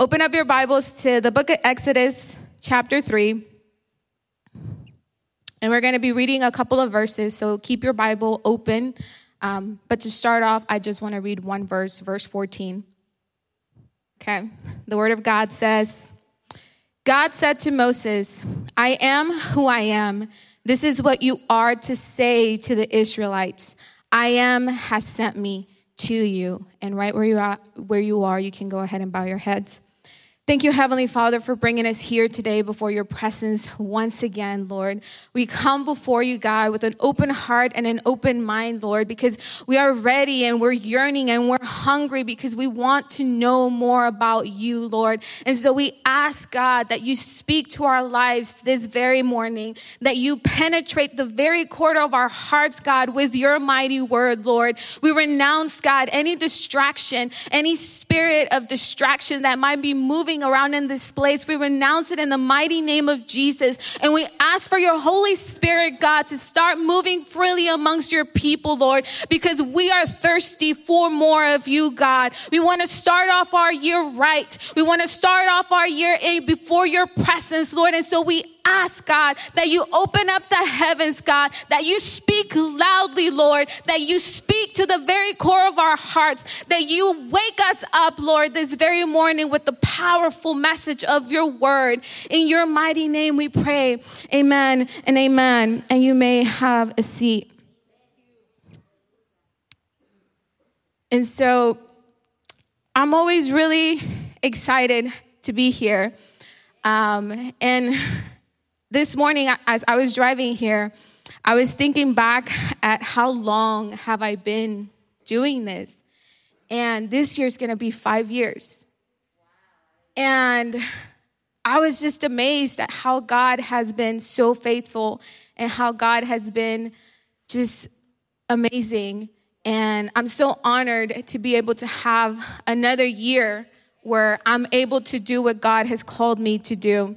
Open up your Bibles to the book of Exodus, chapter 3. And we're going to be reading a couple of verses, so keep your Bible open. Um, but to start off, I just want to read one verse, verse 14. Okay. The word of God says, God said to Moses, I am who I am. This is what you are to say to the Israelites. I am has sent me to you. And right where you are, where you are, you can go ahead and bow your heads. Thank you, Heavenly Father, for bringing us here today before your presence once again, Lord. We come before you, God, with an open heart and an open mind, Lord, because we are ready and we're yearning and we're hungry because we want to know more about you, Lord. And so we ask, God, that you speak to our lives this very morning, that you penetrate the very core of our hearts, God, with your mighty word, Lord. We renounce, God, any distraction, any spirit of distraction that might be moving around in this place. We renounce it in the mighty name of Jesus. And we ask for your Holy Spirit, God, to start moving freely amongst your people, Lord, because we are thirsty for more of you, God. We want to start off our year right. We want to start off our year before your presence, Lord. And so we ask, God, that you open up the heavens, God, that you speak loudly, Lord, that you speak to the very core of our hearts, that you wake us up, Lord, this very morning with the powerful message of your word. In your mighty name we pray. Amen and amen. And you may have a seat. And so I'm always really excited to be here. Um, and this morning, as I was driving here, I was thinking back at how long have I been doing this? And this year's gonna be five years. And I was just amazed at how God has been so faithful and how God has been just amazing. And I'm so honored to be able to have another year where I'm able to do what God has called me to do.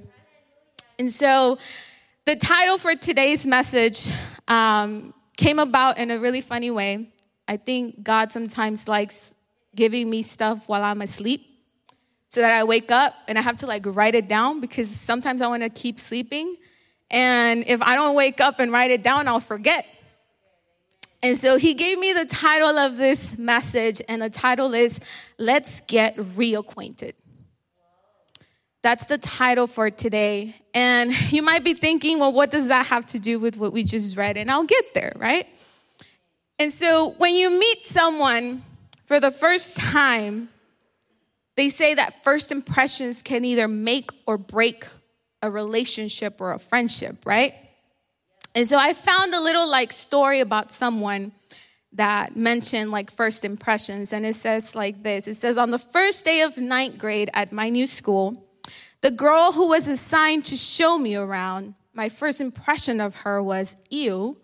And so the title for today's message um, came about in a really funny way. I think God sometimes likes giving me stuff while I'm asleep so that I wake up and I have to like write it down because sometimes I want to keep sleeping. And if I don't wake up and write it down, I'll forget. And so he gave me the title of this message, and the title is Let's Get Reacquainted. That's the title for today. And you might be thinking, well, what does that have to do with what we just read? And I'll get there, right? And so when you meet someone for the first time, they say that first impressions can either make or break a relationship or a friendship, right? And so I found a little like story about someone that mentioned like first impressions. And it says like this it says, On the first day of ninth grade at my new school, the girl who was assigned to show me around, my first impression of her was ew,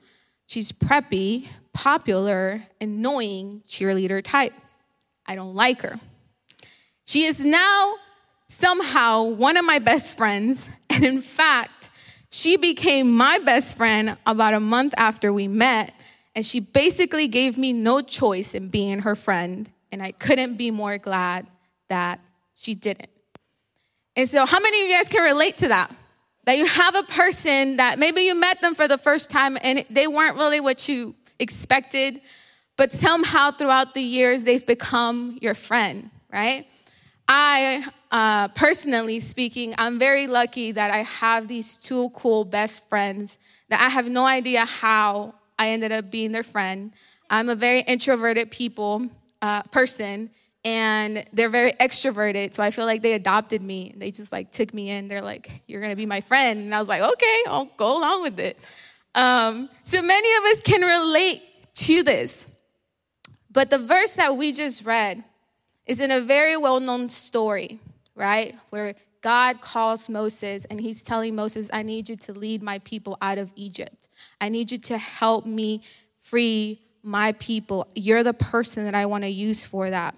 she's preppy, popular, annoying cheerleader type. I don't like her. She is now somehow one of my best friends. And in fact, she became my best friend about a month after we met. And she basically gave me no choice in being her friend. And I couldn't be more glad that she didn't. And so, how many of you guys can relate to that? That you have a person that maybe you met them for the first time and they weren't really what you expected, but somehow throughout the years they've become your friend, right? I, uh, personally speaking, I'm very lucky that I have these two cool best friends that I have no idea how I ended up being their friend. I'm a very introverted people uh, person, and they're very extroverted so i feel like they adopted me. They just like took me in. They're like you're gonna be my friend. And i was like okay i'll go along with it. Um, so many of us can relate to this but the verse that we just read is in a very well-known story right where god calls moses and he's telling moses i need you to lead my people out of egypt. I need you to help me free my people. You're the person that i want to use for that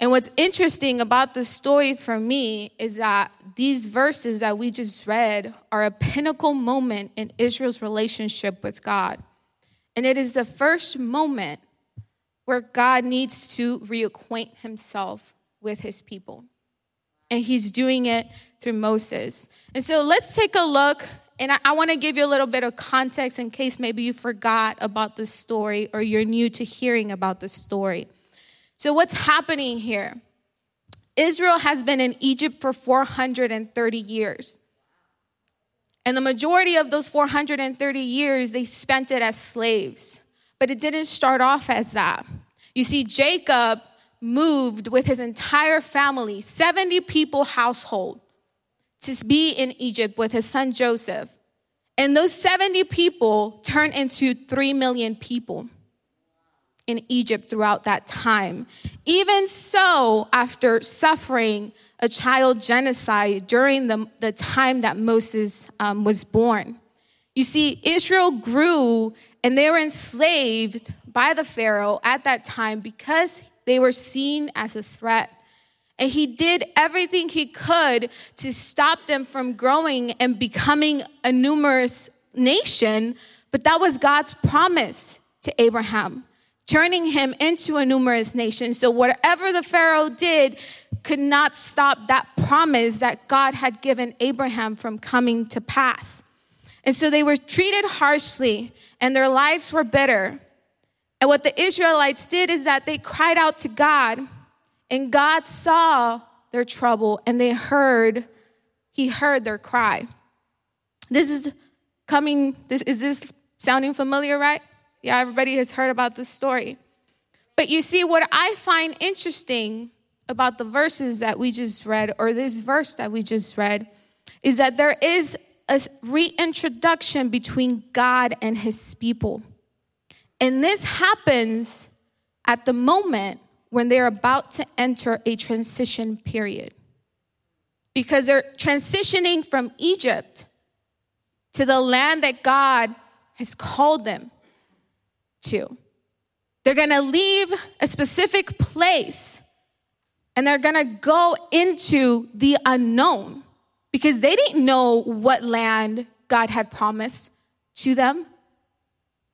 and what's interesting about the story for me is that these verses that we just read are a pinnacle moment in Israel's relationship with God. And it is the first moment where God needs to reacquaint himself with his people. and he's doing it through Moses. And so let's take a look. And I, I want to give you a little bit of context in case maybe you forgot about the story or you're new to hearing about the story. So, what's happening here? Israel has been in Egypt for 430 years. And the majority of those 430 years, they spent it as slaves. But it didn't start off as that. You see, Jacob moved with his entire family, 70 people household, to be in Egypt with his son Joseph. And those 70 people turned into 3 million people in Egypt throughout that time. Even so, after suffering a child genocide during the, the time that Moses um, was born. You see, Israel grew and they were enslaved by the Pharaoh at that time because they were seen as a threat. And he did everything he could to stop them from growing and becoming a numerous nation. But that was God's promise to Abraham, turning him into a numerous nation. So, whatever the Pharaoh did could not stop that promise that God had given Abraham from coming to pass. And so they were treated harshly and their lives were bitter. And what the Israelites did is that they cried out to God, and God saw their trouble and they heard, He heard their cry. This is coming, this is this sounding familiar, right? Yeah, everybody has heard about this story. But you see, what I find interesting about the verses that we just read, or this verse that we just read, is that there is a reintroduction between God and his people. And this happens at the moment when they're about to enter a transition period. Because they're transitioning from Egypt to the land that God has called them to. They're gonna leave a specific place and they're gonna go into the unknown because they didn't know what land God had promised to them.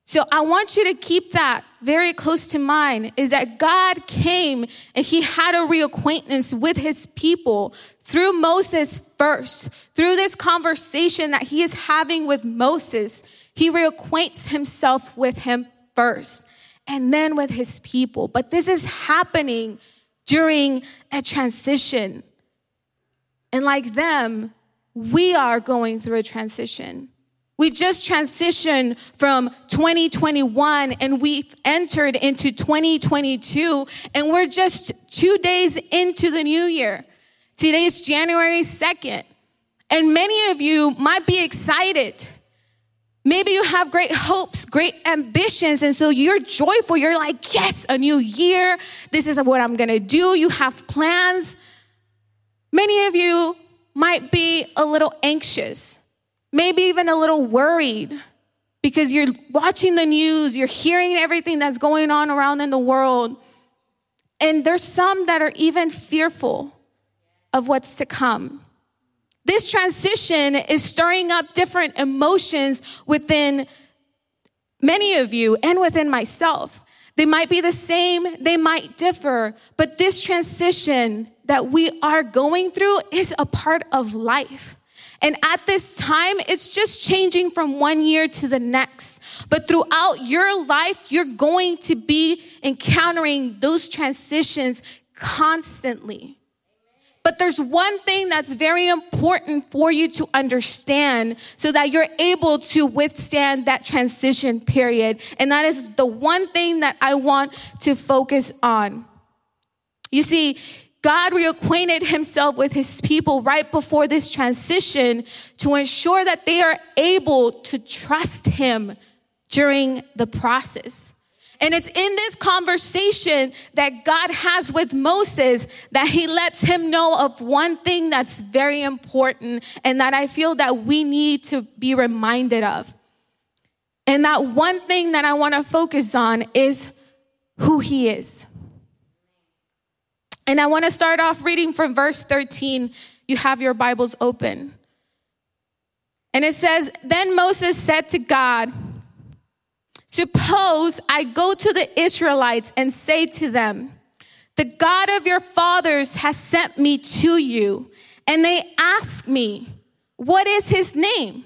So I want you to keep that very close to mind is that God came and he had a reacquaintance with his people through Moses first. Through this conversation that he is having with Moses, he reacquaints himself with him first and then with his people. But this is happening during a transition. And like them, we are going through a transition. We just transitioned from 2021 and we've entered into 2022 and we're just two days into the new year. Today's January 2nd. And many of you might be excited. Maybe you have great hopes, great ambitions, and so you're joyful. You're like, yes, a new year. This is what I'm gonna do. You have plans. Many of you might be a little anxious maybe even a little worried because you're watching the news, you're hearing everything that's going on around in the world. And there's some that are even fearful of what's to come. This transition is stirring up different emotions within many of you and within myself. They might be the same, they might differ, but this transition that we are going through is a part of life. And at this time, it's just changing from one year to the next. But throughout your life, you're going to be encountering those transitions constantly. But there's one thing that's very important for you to understand so that you're able to withstand that transition period. And that is the one thing that I want to focus on. You see, God reacquainted himself with his people right before this transition to ensure that they are able to trust him during the process. And it's in this conversation that God has with Moses that he lets him know of one thing that's very important and that I feel that we need to be reminded of. And that one thing that I want to focus on is who he is. And I want to start off reading from verse 13. You have your Bibles open. And it says, Then Moses said to God, Suppose I go to the Israelites and say to them, The God of your fathers has sent me to you. And they ask me, What is his name?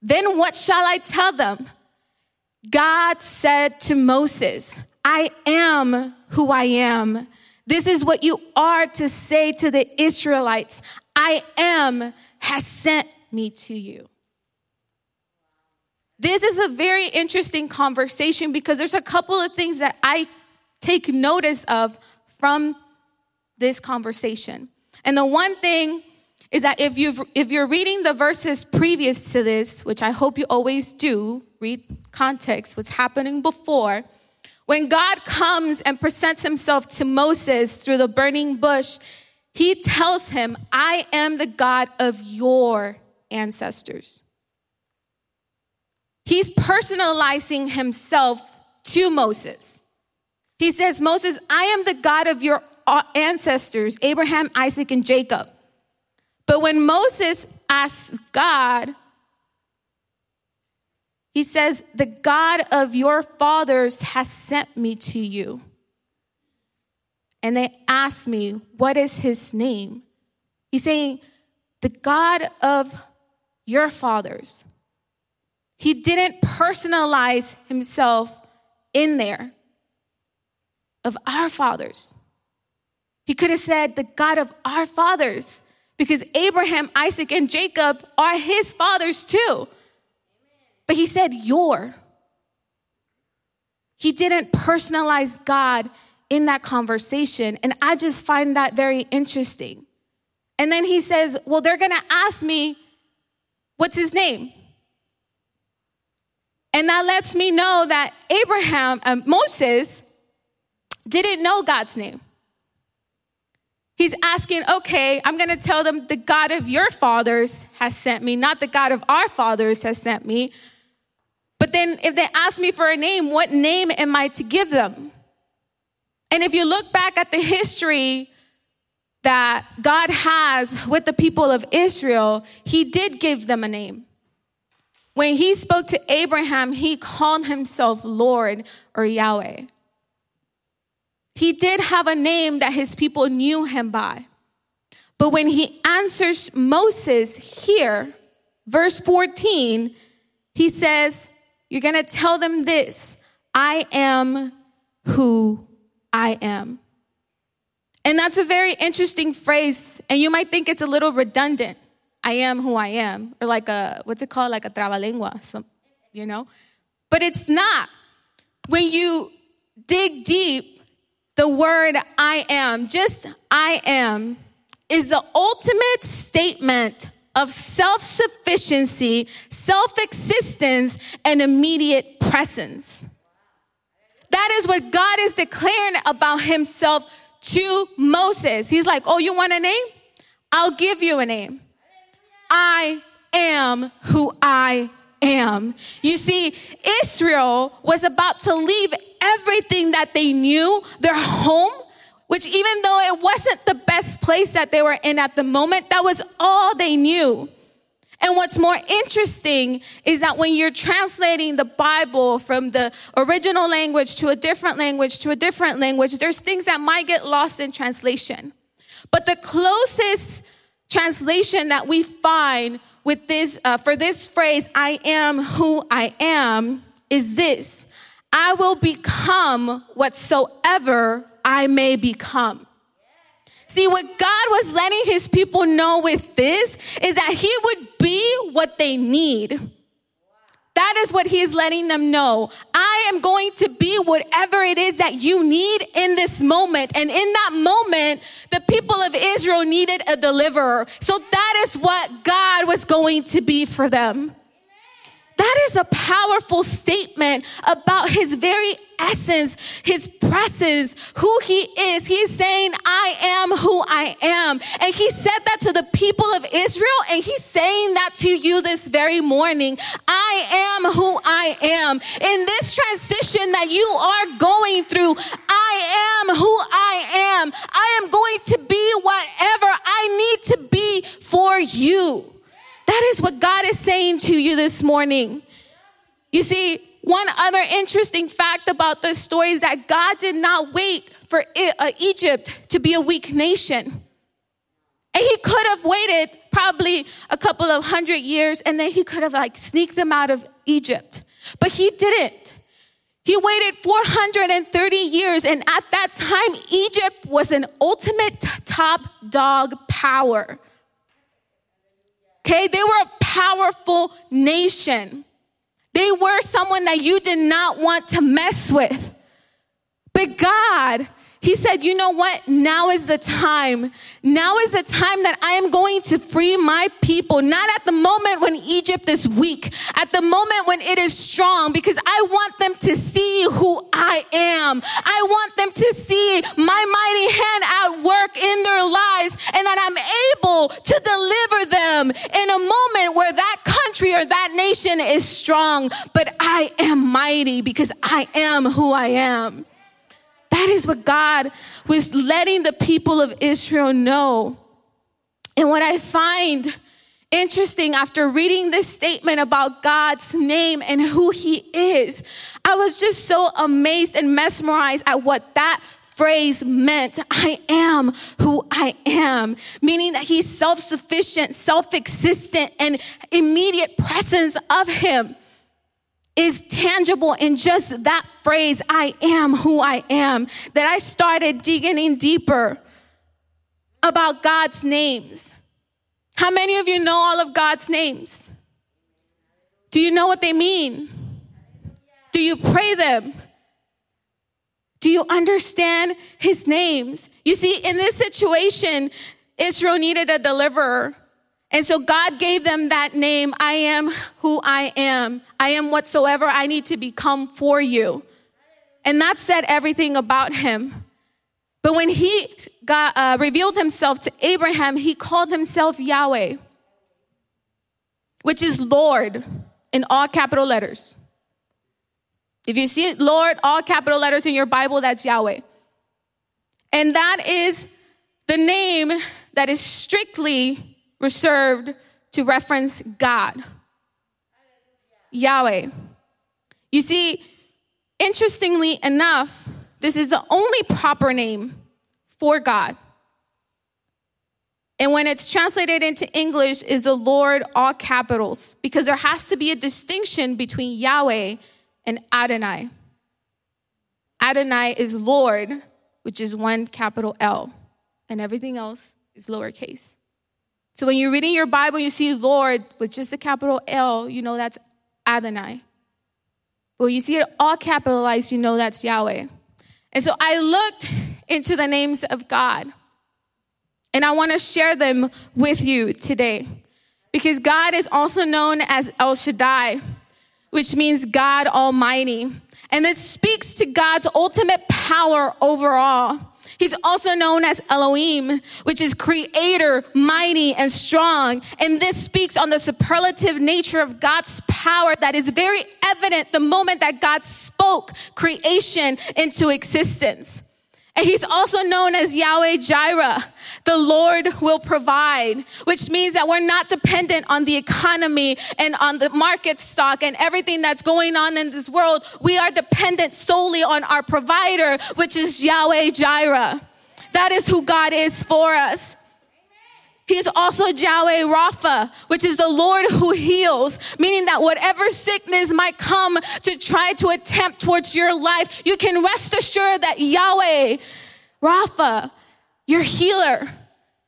Then what shall I tell them? God said to Moses, I am who I am. This is what you are to say to the Israelites I am has sent me to you. This is a very interesting conversation because there's a couple of things that I take notice of from this conversation. And the one thing is that if you if you're reading the verses previous to this, which I hope you always do, read context, what's happening before, when God comes and presents himself to Moses through the burning bush, he tells him, I am the God of your ancestors. He's personalizing himself to Moses. He says, Moses, I am the God of your ancestors, Abraham, Isaac, and Jacob. But when Moses asks God, he says, The God of your fathers has sent me to you. And they ask me, What is his name? He's saying, The God of your fathers. He didn't personalize himself in there of our fathers. He could have said, The God of our fathers, because Abraham, Isaac, and Jacob are his fathers too. But he said, Your. He didn't personalize God in that conversation. And I just find that very interesting. And then he says, Well, they're going to ask me, What's his name? And that lets me know that Abraham, uh, Moses, didn't know God's name. He's asking, okay, I'm gonna tell them the God of your fathers has sent me, not the God of our fathers has sent me. But then if they ask me for a name, what name am I to give them? And if you look back at the history that God has with the people of Israel, He did give them a name. When He spoke to Abraham, He called Himself Lord or Yahweh. He did have a name that His people knew Him by. But when He answers Moses here, verse 14, He says, You're gonna tell them this I am who I am. And that's a very interesting phrase, and you might think it's a little redundant. I am who I am, or like a, what's it called? Like a trabalengua, some, you know? But it's not. When you dig deep, the word I am, just I am, is the ultimate statement of self sufficiency, self existence, and immediate presence. That is what God is declaring about himself to Moses. He's like, Oh, you want a name? I'll give you a name. I am who I am. You see, Israel was about to leave everything that they knew, their home, which even though it wasn't the best place that they were in at the moment, that was all they knew. And what's more interesting is that when you're translating the Bible from the original language to a different language to a different language, there's things that might get lost in translation. But the closest translation that we find with this, uh, for this phrase, I am who I am, is this I will become whatsoever I may become. See, what God was letting his people know with this is that he would be what they need. That is what he is letting them know. I am going to be whatever it is that you need in this moment. And in that moment, the people of Israel needed a deliverer. So that is what God was going to be for them. That is a powerful statement about his very essence, his presence, who he is. He's saying, I am who I am. And he said that to the people of Israel, and he's saying that to you this very morning. I am who I am. In this transition that you are going through, I am who I am. I am going to be whatever I need to be for you. That is what God is saying to you this morning. You see, one other interesting fact about this story is that God did not wait for uh, Egypt to be a weak nation. And he could have waited probably a couple of hundred years and then he could have like sneaked them out of Egypt. But he didn't. He waited 430 years, and at that time, Egypt was an ultimate top dog power. Okay, they were a powerful nation. They were someone that you did not want to mess with. But God he said, You know what? Now is the time. Now is the time that I am going to free my people, not at the moment when Egypt is weak, at the moment when it is strong, because I want them to see who I am. I want them to see my mighty hand at work in their lives and that I'm able to deliver them in a moment where that country or that nation is strong. But I am mighty because I am who I am. That is what God was letting the people of Israel know. And what I find interesting after reading this statement about God's name and who He is, I was just so amazed and mesmerized at what that phrase meant I am who I am, meaning that He's self sufficient, self existent, and immediate presence of Him is tangible in just that phrase, I am who I am, that I started digging in deeper about God's names. How many of you know all of God's names? Do you know what they mean? Do you pray them? Do you understand his names? You see, in this situation, Israel needed a deliverer. And so God gave them that name I am who I am. I am whatsoever I need to become for you. And that said everything about him. But when he got, uh, revealed himself to Abraham, he called himself Yahweh, which is Lord in all capital letters. If you see it, Lord, all capital letters in your Bible, that's Yahweh. And that is the name that is strictly reserved to reference God, Yahweh. You see, interestingly enough, this is the only proper name for God. And when it's translated into English is the Lord all capitals because there has to be a distinction between Yahweh and Adonai. Adonai is Lord, which is one capital L, and everything else is lowercase. So when you're reading your Bible, you see Lord with just a capital L, you know that's Adonai. But when you see it all capitalized, you know that's Yahweh. And so I looked into the names of God, and I want to share them with you today. Because God is also known as El Shaddai, which means God Almighty. And this speaks to God's ultimate power overall. He's also known as Elohim, which is creator, mighty, and strong. And this speaks on the superlative nature of God's power that is very evident the moment that God spoke creation into existence. And he's also known as Yahweh Jireh. The Lord will provide, which means that we're not dependent on the economy and on the market stock and everything that's going on in this world. We are dependent solely on our provider, which is Yahweh Jireh. That is who God is for us. He is also Yahweh Rapha, which is the Lord who heals, meaning that whatever sickness might come to try to attempt towards your life, you can rest assured that Yahweh Rapha, your healer,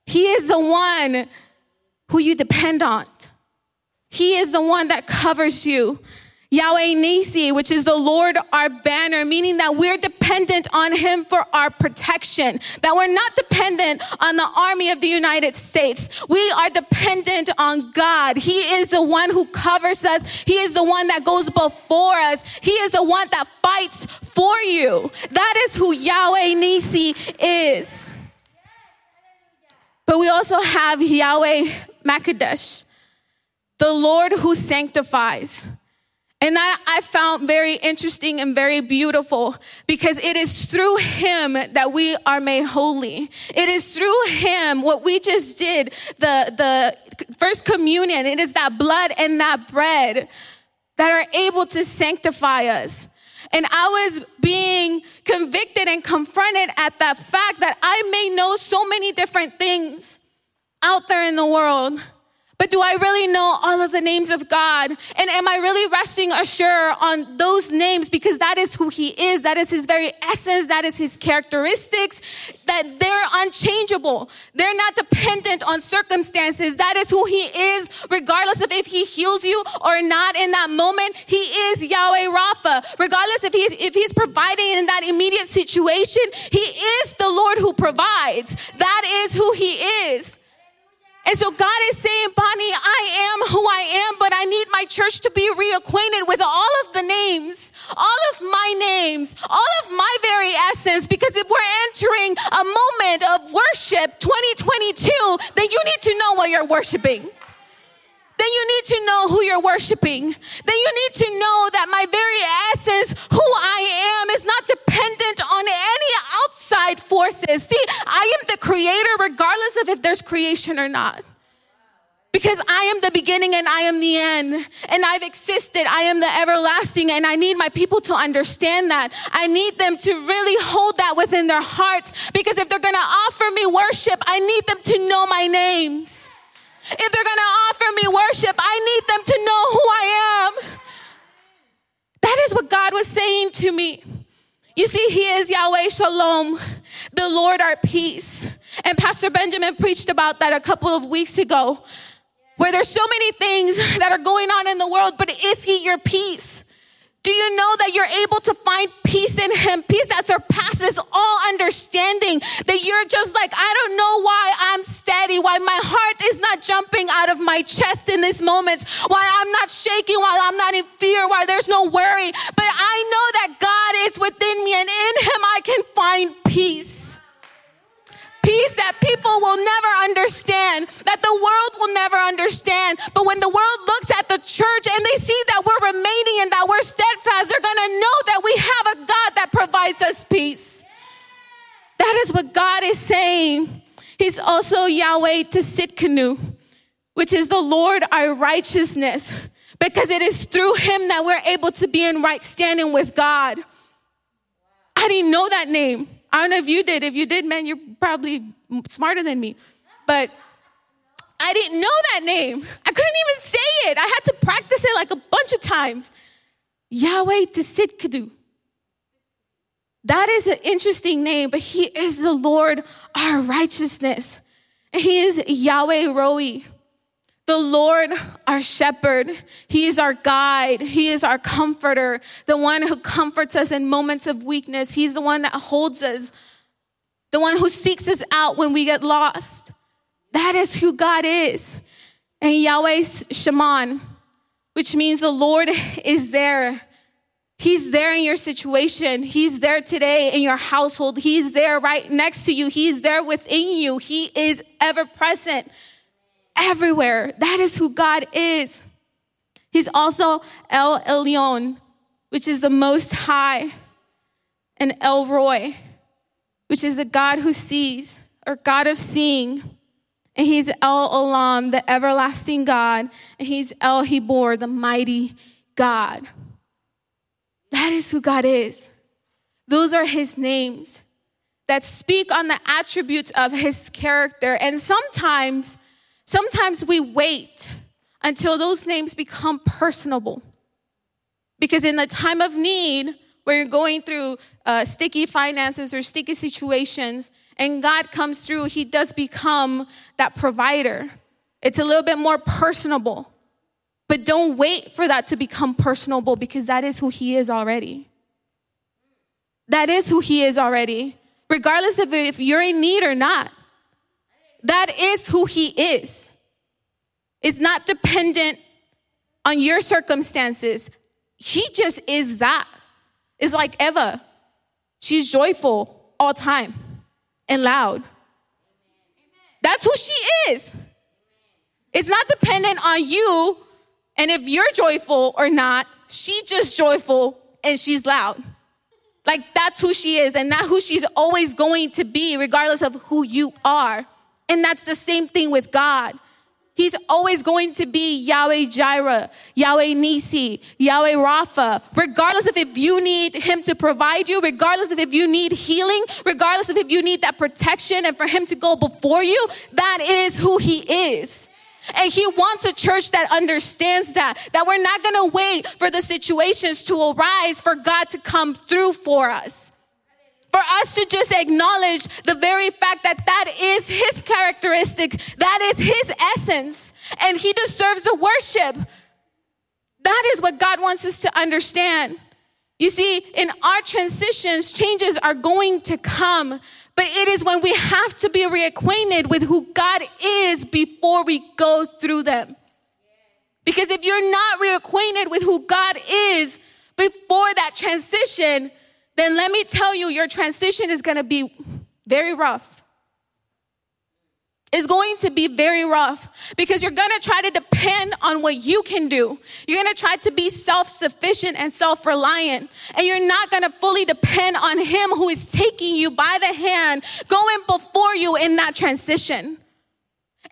He is the one who you depend on. He is the one that covers you. Yahweh Nisi, which is the Lord our banner, meaning that we're dependent on Him for our protection, that we're not dependent on the army of the United States. We are dependent on God. He is the one who covers us. He is the one that goes before us. He is the one that fights for you. That is who Yahweh Nisi is. But we also have Yahweh Makadesh, the Lord who sanctifies. And that I found very interesting and very beautiful because it is through him that we are made holy. It is through him what we just did, the, the first communion. It is that blood and that bread that are able to sanctify us. And I was being convicted and confronted at that fact that I may know so many different things out there in the world. But do I really know all of the names of God? And am I really resting assured on those names because that is who He is? That is His very essence. That is His characteristics. That they're unchangeable. They're not dependent on circumstances. That is who He is, regardless of if He heals you or not in that moment. He is Yahweh Rapha. Regardless if He's, if He's providing in that immediate situation, He is the Lord who provides. That is who He is. And so God is saying, Bonnie, I am who I am, but I need my church to be reacquainted with all of the names, all of my names, all of my very essence. Because if we're entering a moment of worship 2022, then you need to know what you're worshiping then you need to know who you're worshiping. Then you need to know that my very essence, who I am, is not dependent on any outside forces. See, I am the creator regardless of if there's creation or not. Because I am the beginning and I am the end. And I've existed. I am the everlasting. And I need my people to understand that. I need them to really hold that within their hearts. Because if they're going to offer me worship, I need them to know my names. If they're going to offer me worship, I need them to know who I am. That is what God was saying to me. You see, He is Yahweh Shalom, the Lord our peace. And Pastor Benjamin preached about that a couple of weeks ago, where there's so many things that are going on in the world, but is He your peace? Do you know that you're able to find peace in Him? Peace that surpasses all understanding. That you're just like, I don't know why I'm steady, why my heart is not jumping out of my chest in these moments, why I'm not shaking, why I'm not in fear, why there's no worry. But I know that God is within me and in Him I can find peace peace that people will never understand, that the world will never understand. But when the world looks at the church and they see that we're remaining and that we're steadfast, they're going to know that we have a God that provides us peace. That is what God is saying. He's also Yahweh Tsidkenu, which is the Lord our righteousness, because it is through him that we're able to be in right standing with God. I didn't know that name. I don't know if you did. If you did, man, you're probably smarter than me. But I didn't know that name. I couldn't even say it. I had to practice it like a bunch of times. Yahweh Tsidkenu. That is an interesting name, but he is the Lord our righteousness. And he is Yahweh Roi. The Lord, our shepherd, He is our guide. He is our comforter, the one who comforts us in moments of weakness. He's the one that holds us, the one who seeks us out when we get lost. That is who God is. And Yahweh's Shammah, which means the Lord is there. He's there in your situation. He's there today in your household. He's there right next to you. He's there within you. He is ever present everywhere. That is who God is. He's also El Elyon, which is the most high, and El Roi, which is the God who sees, or God of seeing. And he's El Olam, the everlasting God. And he's El Hebor, the mighty God. That is who God is. Those are his names that speak on the attributes of his character. And sometimes Sometimes we wait until those names become personable. Because in the time of need, where you're going through uh, sticky finances or sticky situations, and God comes through, He does become that provider. It's a little bit more personable. But don't wait for that to become personable because that is who He is already. That is who He is already, regardless of if you're in need or not. That is who He is. It's not dependent on your circumstances. He just is that. It's like Eva. She's joyful all time and loud. That's who she is. It's not dependent on you and if you're joyful or not. She's just joyful and she's loud. Like that's who she is, and that's who she's always going to be, regardless of who you are. And that's the same thing with God. He's always going to be Yahweh Jireh, Yahweh Nisi, Yahweh Rapha, regardless of if you need Him to provide you, regardless of if you need healing, regardless of if you need that protection and for Him to go before you, that is who He is. And he wants a church that understands that, that we're not gonna wait for the situations to arise for God to come through for us. For us to just acknowledge the very fact that that is his characteristics, that is his essence, and he deserves the worship. That is what God wants us to understand. You see, in our transitions, changes are going to come, but it is when we have to be reacquainted with who God is before we go through them. Because if you're not reacquainted with who God is before that transition, then let me tell you, your transition is gonna be very rough It's going to be very rough because you're going to try to depend on what you can do. You're going to try to be self sufficient and self reliant, and you're not going to fully depend on Him who is taking you by the hand, going before you in that transition.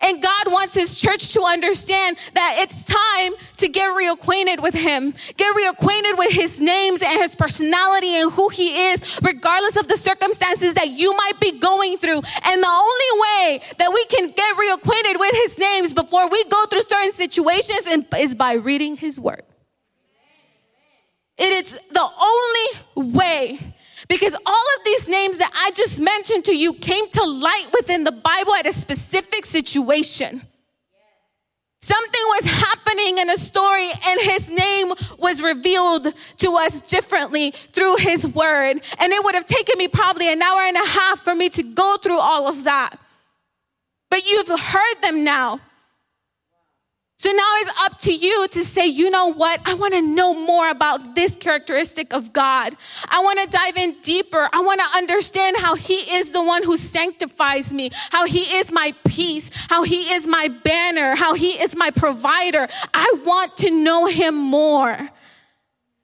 And God wants his church to understand that it's time to get reacquainted with him, get reacquainted with his names and his personality and who he is, regardless of the circumstances that you might be going through. And the only way that we can get reacquainted with his names before we go through certain situations is by reading his word. It is the only way because all of these names that I just mentioned to you came to light within the Bible at a specific situation. Something was happening in a story, and his name was revealed to us differently through his word. And it would have taken me probably an hour and a half for me to go through all of that. But you've heard them now. So now it's up to you to say, you know what? I want to know more about this characteristic of God. I want to dive in deeper. I want to understand how He is the one who sanctifies me, how He is my peace, how He is my banner, how He is my provider. I want to know Him more.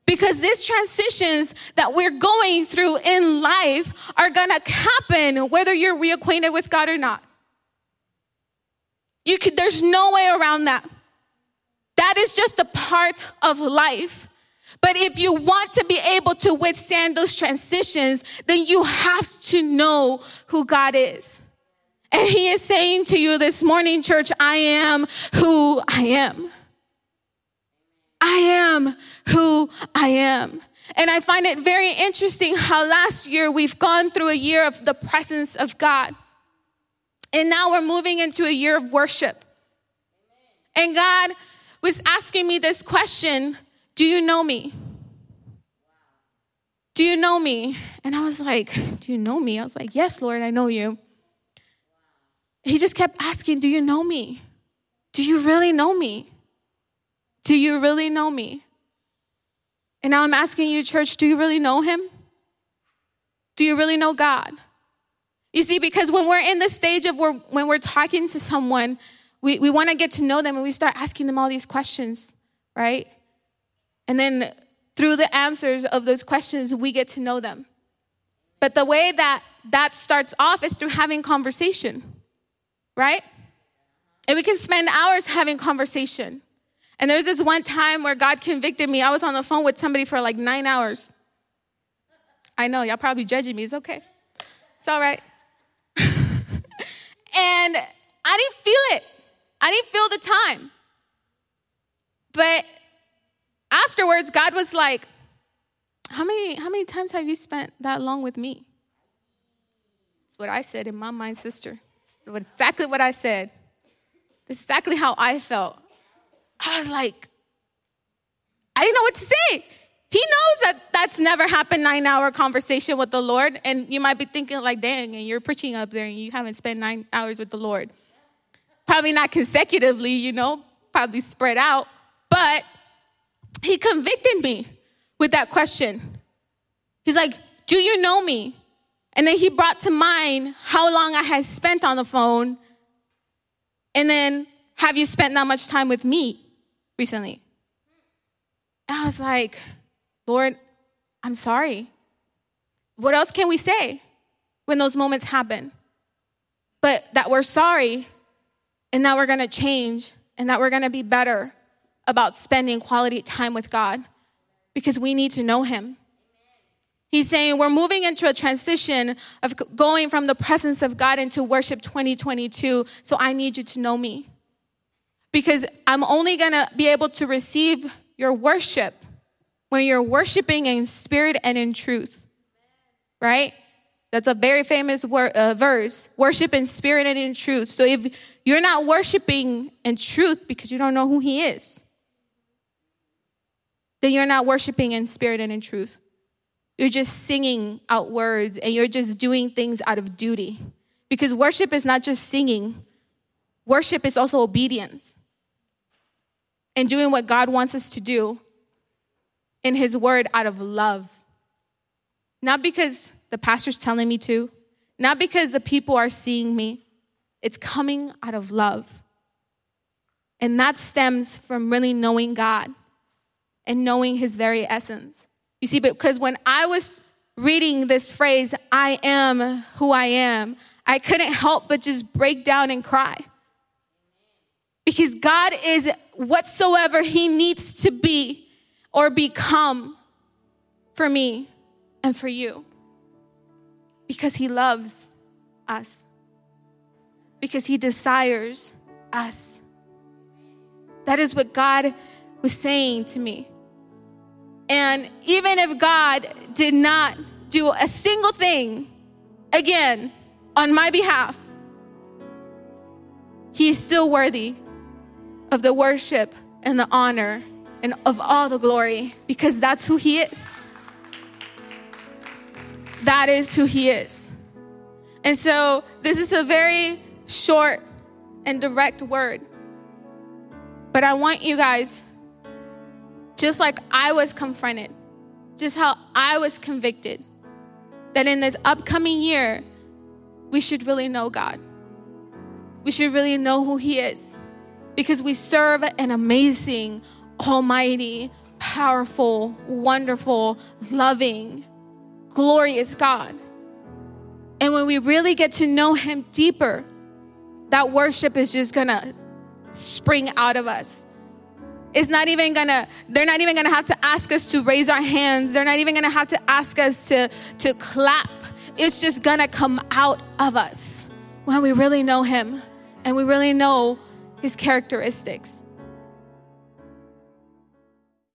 Because these transitions that we're going through in life are going to happen whether you're reacquainted with God or not. You could, there's no way around that. That is just a part of life. But if you want to be able to withstand those transitions, then you have to know who God is. And He is saying to you this morning, church, I am who I am. I am who I am. And I find it very interesting how last year we've gone through a year of the presence of God. And now we're moving into a year of worship. And God was asking me this question Do you know me? Do you know me? And I was like, Do you know me? I was like, Yes, Lord, I know you. He just kept asking, Do you know me? Do you really know me? Do you really know me? And now I'm asking you, church, do you really know him? Do you really know God? You see, because when we're in the stage of where, when we're talking to someone, we, we want to get to know them and we start asking them all these questions, right? And then through the answers of those questions, we get to know them. But the way that that starts off is through having conversation, right? And we can spend hours having conversation. And there was this one time where God convicted me. I was on the phone with somebody for like nine hours. I know, y'all probably judging me. It's okay. It's all right. and I didn't feel it. I didn't feel the time. But afterwards, God was like, how many, how many times have you spent that long with me? That's what I said in my mind, sister. It's exactly what I said. That's exactly how I felt. I was like, I didn't know what to say. He knows that that's never happened nine hour conversation with the Lord. And you might be thinking, like, dang, and you're preaching up there and you haven't spent nine hours with the Lord. Probably not consecutively, you know, probably spread out. But he convicted me with that question. He's like, Do you know me? And then he brought to mind how long I had spent on the phone. And then, have you spent that much time with me recently? And I was like, Lord, I'm sorry. What else can we say when those moments happen? But that we're sorry and that we're gonna change and that we're gonna be better about spending quality time with God because we need to know Him. He's saying we're moving into a transition of going from the presence of God into worship 2022. So I need you to know me. Because I'm only going to be able to receive your worship when you're worshiping in spirit and in truth. Right? That's a very famous word, uh, verse. Worship in spirit and in truth. So if you're not worshiping in truth because you don't know who He is, then you're not worshiping in spirit and in truth. You're just singing out words and you're just doing things out of duty. Because worship is not just singing, worship is also obedience and doing what God wants us to do in His word out of love. Not because the pastor's telling me to, not because the people are seeing me. It's coming out of love. And that stems from really knowing God and knowing His very essence. You see, because when I was reading this phrase, I am who I am, I couldn't help but just break down and cry. Because God is whatsoever He needs to be or become for me and for you. Because He loves us, because He desires us. That is what God was saying to me. And even if God did not do a single thing again on my behalf, He's still worthy of the worship and the honor and of all the glory because that's who He is. That is who He is. And so, this is a very short and direct word. But I want you guys just like I was confronted, just how I was convicted, that in this upcoming year, we should really know God. We should really know who He is because we serve an amazing, almighty, powerful, wonderful, loving, glorious God. And when we really get to know Him deeper, that worship is just gonna spring out of us. It's not even gonna they're not even gonna have to ask us to raise our hands. They're not even gonna have to ask us to to clap. It's just gonna come out of us when we really know him and we really know his characteristics